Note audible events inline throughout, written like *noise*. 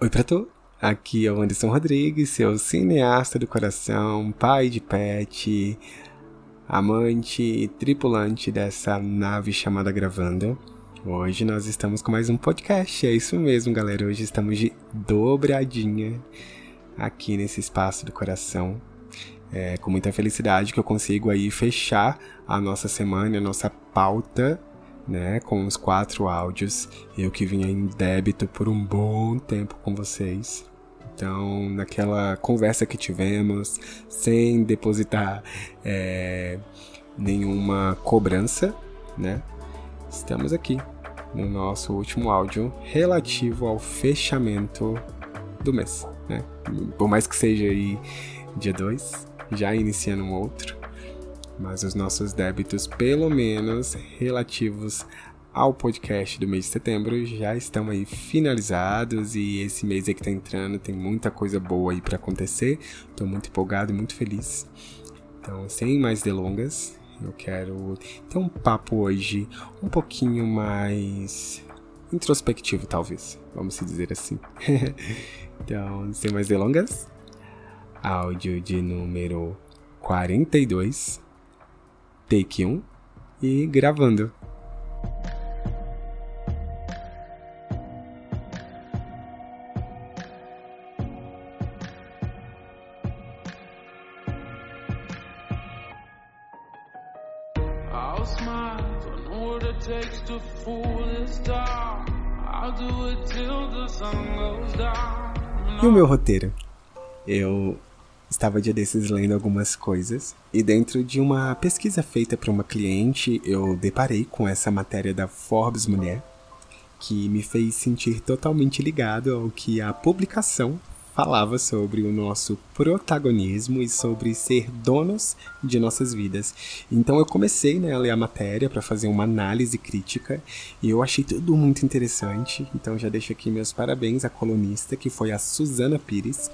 Oi pra tu, aqui é o Anderson Rodrigues, seu cineasta do coração, pai de pet, amante e tripulante dessa nave chamada Gravando. Hoje nós estamos com mais um podcast, é isso mesmo galera, hoje estamos de dobradinha aqui nesse espaço do coração. É com muita felicidade que eu consigo aí fechar a nossa semana, a nossa pauta né, com os quatro áudios, eu que vinha em débito por um bom tempo com vocês. Então, naquela conversa que tivemos, sem depositar é, nenhuma cobrança, né, estamos aqui no nosso último áudio relativo ao fechamento do mês, né? Por mais que seja aí dia 2, já iniciando um outro, mas os nossos débitos, pelo menos relativos ao podcast do mês de setembro, já estão aí finalizados e esse mês aí que tá entrando tem muita coisa boa aí para acontecer. Tô muito empolgado e muito feliz. Então, sem mais delongas, eu quero ter um papo hoje um pouquinho mais introspectivo, talvez, vamos dizer assim. *laughs* então, sem mais delongas, áudio de número 42 take 1 e gravando. E o meu roteiro? Eu Estava dia desses lendo algumas coisas e dentro de uma pesquisa feita para uma cliente, eu deparei com essa matéria da Forbes Mulher, que me fez sentir totalmente ligado ao que a publicação falava sobre o nosso protagonismo e sobre ser donos de nossas vidas. Então eu comecei né, a ler a matéria para fazer uma análise crítica e eu achei tudo muito interessante. Então já deixo aqui meus parabéns à colunista que foi a Suzana Pires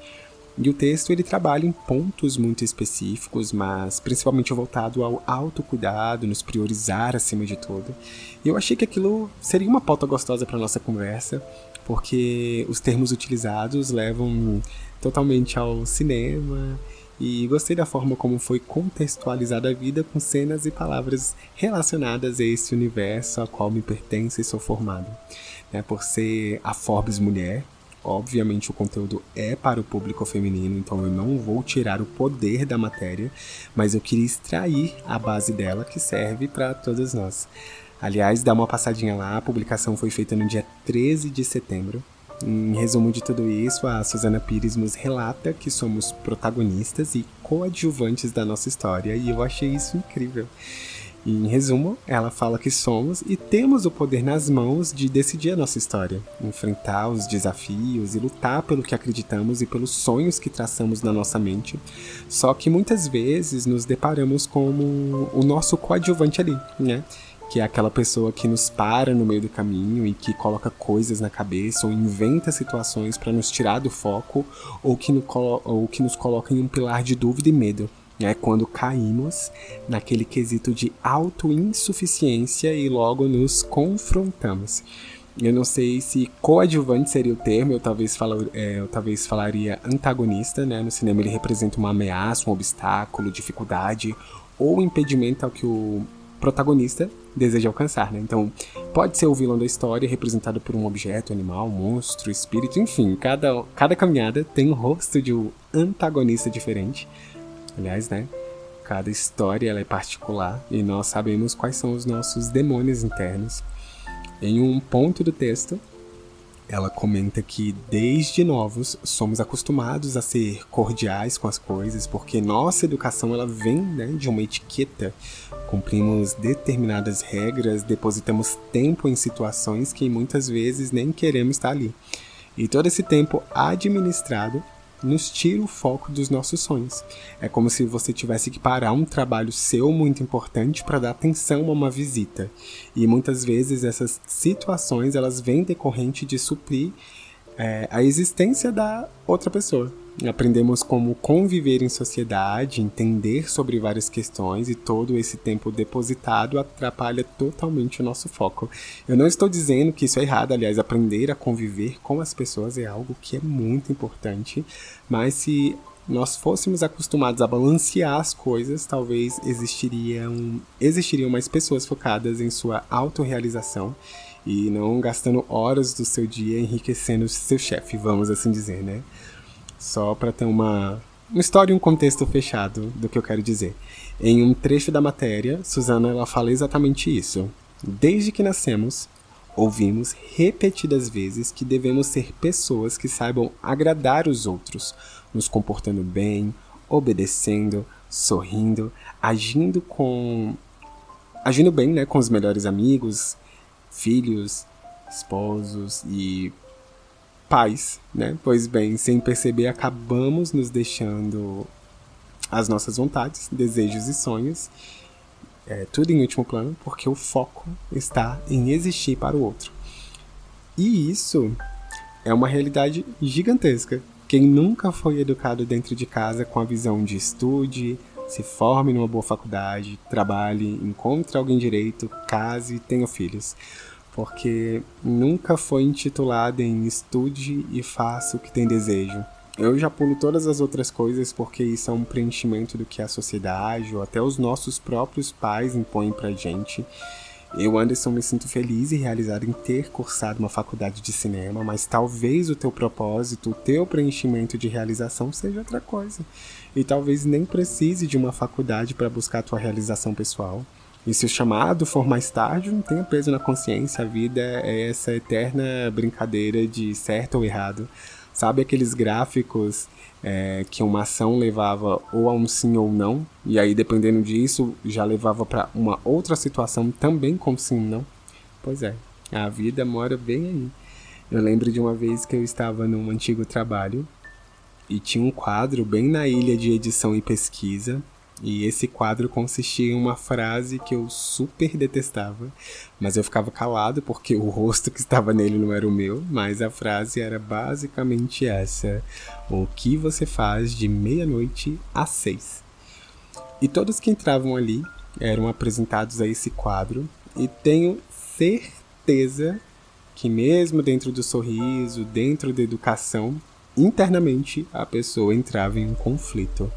e o texto ele trabalha em pontos muito específicos, mas principalmente voltado ao autocuidado, nos priorizar acima de tudo. E eu achei que aquilo seria uma pauta gostosa para nossa conversa, porque os termos utilizados levam totalmente ao cinema e gostei da forma como foi contextualizada a vida com cenas e palavras relacionadas a esse universo ao qual me pertence e sou formado. Né, por ser a Forbes mulher, Obviamente o conteúdo é para o público feminino, então eu não vou tirar o poder da matéria, mas eu queria extrair a base dela que serve para todos nós. Aliás, dá uma passadinha lá, a publicação foi feita no dia 13 de setembro. Em resumo de tudo isso, a Susana Pires nos relata que somos protagonistas e coadjuvantes da nossa história, e eu achei isso incrível. E, em resumo, ela fala que somos e temos o poder nas mãos de decidir a nossa história, enfrentar os desafios e lutar pelo que acreditamos e pelos sonhos que traçamos na nossa mente. Só que muitas vezes nos deparamos como o nosso coadjuvante ali, né? que é aquela pessoa que nos para no meio do caminho e que coloca coisas na cabeça ou inventa situações para nos tirar do foco ou que, no, ou que nos coloca em um pilar de dúvida e medo é quando caímos naquele quesito de autoinsuficiência e logo nos confrontamos. Eu não sei se coadjuvante seria o termo, eu talvez, falo, é, eu talvez falaria antagonista, né? No cinema ele representa uma ameaça, um obstáculo, dificuldade ou impedimento ao que o protagonista deseja alcançar, né? Então, pode ser o vilão da história representado por um objeto, animal, monstro, espírito, enfim, cada, cada caminhada tem um rosto de um antagonista diferente. Aliás, né? Cada história ela é particular e nós sabemos quais são os nossos demônios internos. Em um ponto do texto, ela comenta que desde novos somos acostumados a ser cordiais com as coisas, porque nossa educação ela vem né, de uma etiqueta. Cumprimos determinadas regras, depositamos tempo em situações que muitas vezes nem queremos estar ali. E todo esse tempo administrado nos tira o foco dos nossos sonhos. É como se você tivesse que parar um trabalho seu muito importante para dar atenção a uma visita. E muitas vezes essas situações elas vêm decorrente de suprir é, a existência da outra pessoa. Aprendemos como conviver em sociedade, entender sobre várias questões e todo esse tempo depositado atrapalha totalmente o nosso foco. Eu não estou dizendo que isso é errado, aliás, aprender a conviver com as pessoas é algo que é muito importante, mas se nós fôssemos acostumados a balancear as coisas, talvez existiriam, existiriam mais pessoas focadas em sua autorrealização e não gastando horas do seu dia enriquecendo seu chefe, vamos assim dizer, né? Só para ter uma, uma história e um contexto fechado do que eu quero dizer. Em um trecho da matéria, Susana ela fala exatamente isso. Desde que nascemos, ouvimos repetidas vezes que devemos ser pessoas que saibam agradar os outros, nos comportando bem, obedecendo, sorrindo, agindo com agindo bem, né, com os melhores amigos, filhos, esposos e pais, né? Pois bem, sem perceber acabamos nos deixando as nossas vontades, desejos e sonhos, é, tudo em último plano, porque o foco está em existir para o outro. E isso é uma realidade gigantesca quem nunca foi educado dentro de casa com a visão de estude, se forme numa boa faculdade, trabalhe, encontre alguém direito, case, tenha filhos. Porque nunca foi intitulado em estude e faça o que tem desejo. Eu já pulo todas as outras coisas porque isso é um preenchimento do que a sociedade ou até os nossos próprios pais impõem pra gente. Eu, Anderson, me sinto feliz e realizado em ter cursado uma faculdade de cinema, mas talvez o teu propósito, o teu preenchimento de realização seja outra coisa. E talvez nem precise de uma faculdade para buscar a tua realização pessoal. E se o chamado for mais tarde, não tenha peso na consciência, a vida é essa eterna brincadeira de certo ou errado. Sabe aqueles gráficos é, que uma ação levava ou a um sim ou não, e aí dependendo disso já levava para uma outra situação também com sim ou não? Pois é, a vida mora bem aí. Eu lembro de uma vez que eu estava num antigo trabalho e tinha um quadro bem na ilha de edição e pesquisa e esse quadro consistia em uma frase que eu super detestava, mas eu ficava calado porque o rosto que estava nele não era o meu, mas a frase era basicamente essa: O que você faz de meia-noite às seis? E todos que entravam ali eram apresentados a esse quadro, e tenho certeza que, mesmo dentro do sorriso, dentro da educação, internamente a pessoa entrava em um conflito.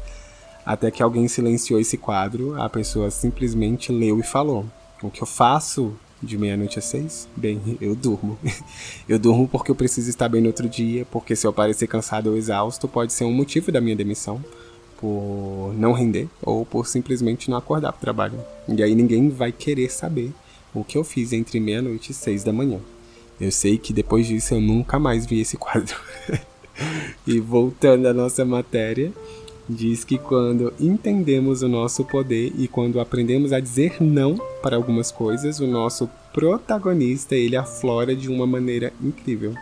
Até que alguém silenciou esse quadro, a pessoa simplesmente leu e falou: O que eu faço de meia-noite às seis? Bem, eu durmo. *laughs* eu durmo porque eu preciso estar bem no outro dia, porque se eu parecer cansado ou exausto, pode ser um motivo da minha demissão. Por não render ou por simplesmente não acordar para o trabalho. E aí ninguém vai querer saber o que eu fiz entre meia-noite e seis da manhã. Eu sei que depois disso eu nunca mais vi esse quadro. *laughs* e voltando à nossa matéria, diz que quando entendemos o nosso poder e quando aprendemos a dizer não para algumas coisas, o nosso protagonista ele aflora de uma maneira incrível.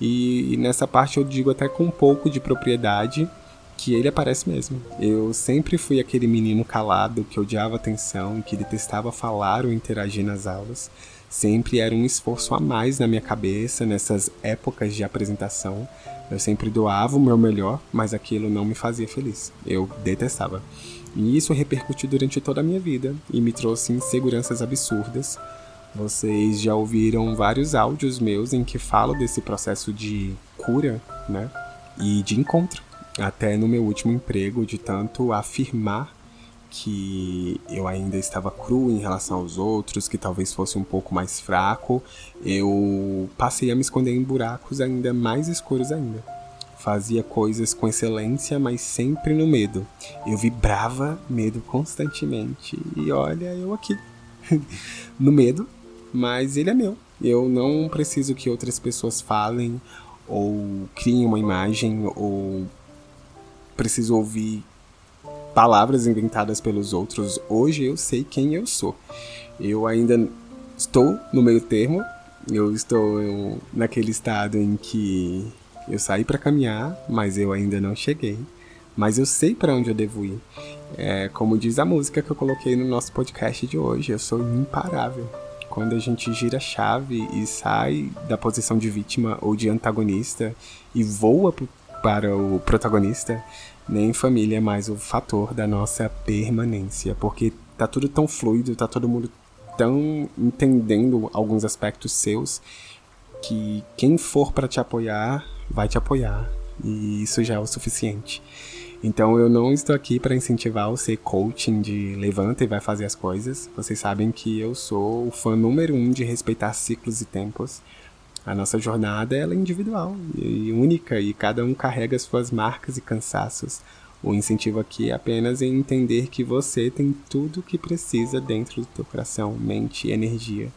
E, nessa parte eu digo até com um pouco de propriedade que ele aparece mesmo. Eu sempre fui aquele menino calado que odiava atenção, que detestava falar ou interagir nas aulas. Sempre era um esforço a mais na minha cabeça nessas épocas de apresentação eu sempre doava o meu melhor, mas aquilo não me fazia feliz. Eu detestava. E isso repercutiu durante toda a minha vida e me trouxe inseguranças absurdas. Vocês já ouviram vários áudios meus em que falo desse processo de cura, né? E de encontro. Até no meu último emprego, de tanto afirmar que eu ainda estava cru em relação aos outros, que talvez fosse um pouco mais fraco, eu passei a me esconder em buracos ainda mais escuros ainda. Fazia coisas com excelência, mas sempre no medo. Eu vibrava medo constantemente. E olha, eu aqui. *laughs* no medo, mas ele é meu. Eu não preciso que outras pessoas falem ou criem uma imagem ou preciso ouvir palavras inventadas pelos outros. Hoje eu sei quem eu sou. Eu ainda estou no meio termo. Eu estou naquele estado em que eu saí para caminhar, mas eu ainda não cheguei. Mas eu sei para onde eu devo ir. É, como diz a música que eu coloquei no nosso podcast de hoje, eu sou imparável. Quando a gente gira a chave e sai da posição de vítima ou de antagonista e voa para o protagonista, nem família é mais o fator da nossa permanência, porque tá tudo tão fluido, tá todo mundo tão entendendo alguns aspectos seus que quem for para te apoiar vai te apoiar e isso já é o suficiente. Então eu não estou aqui para incentivar o ser coaching de levanta e vai fazer as coisas. Vocês sabem que eu sou o fã número um de respeitar ciclos e tempos. A nossa jornada é individual e única e cada um carrega suas marcas e cansaços. O incentivo aqui é apenas em entender que você tem tudo o que precisa dentro do teu coração, mente e energia.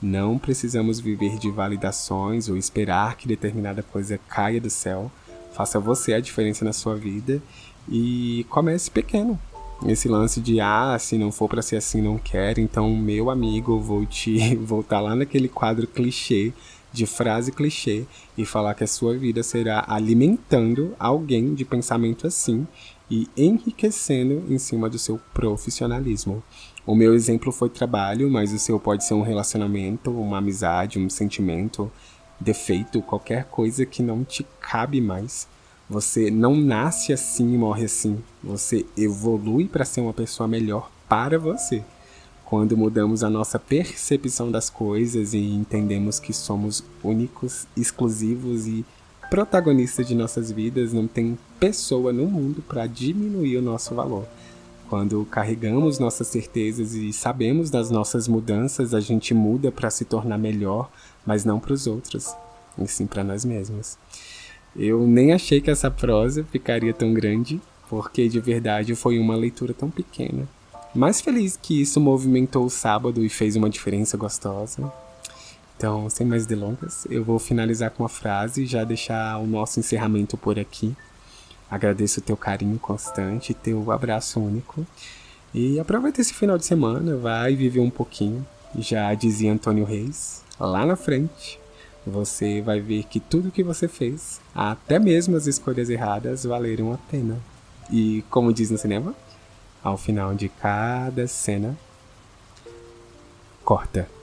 Não precisamos viver de validações ou esperar que determinada coisa caia do céu. Faça você a diferença na sua vida e comece pequeno. Esse lance de ah, se não for para ser assim, não quero, então meu amigo, vou te *laughs* voltar lá naquele quadro clichê de frase clichê e falar que a sua vida será alimentando alguém de pensamento assim e enriquecendo em cima do seu profissionalismo. O meu exemplo foi trabalho, mas o seu pode ser um relacionamento, uma amizade, um sentimento, defeito, qualquer coisa que não te cabe mais. Você não nasce assim e morre assim. Você evolui para ser uma pessoa melhor para você quando mudamos a nossa percepção das coisas e entendemos que somos únicos, exclusivos e protagonistas de nossas vidas, não tem pessoa no mundo para diminuir o nosso valor. Quando carregamos nossas certezas e sabemos das nossas mudanças, a gente muda para se tornar melhor, mas não para os outros, e sim para nós mesmos. Eu nem achei que essa prosa ficaria tão grande, porque de verdade foi uma leitura tão pequena mais feliz que isso movimentou o sábado e fez uma diferença gostosa. Então, sem mais delongas, eu vou finalizar com uma frase e já deixar o nosso encerramento por aqui. Agradeço o teu carinho constante, teu abraço único. E aproveita esse final de semana, vai viver um pouquinho. Já dizia Antônio Reis, lá na frente, você vai ver que tudo que você fez, até mesmo as escolhas erradas, valeram a pena. E como diz no cinema, ao final de cada cena, corta.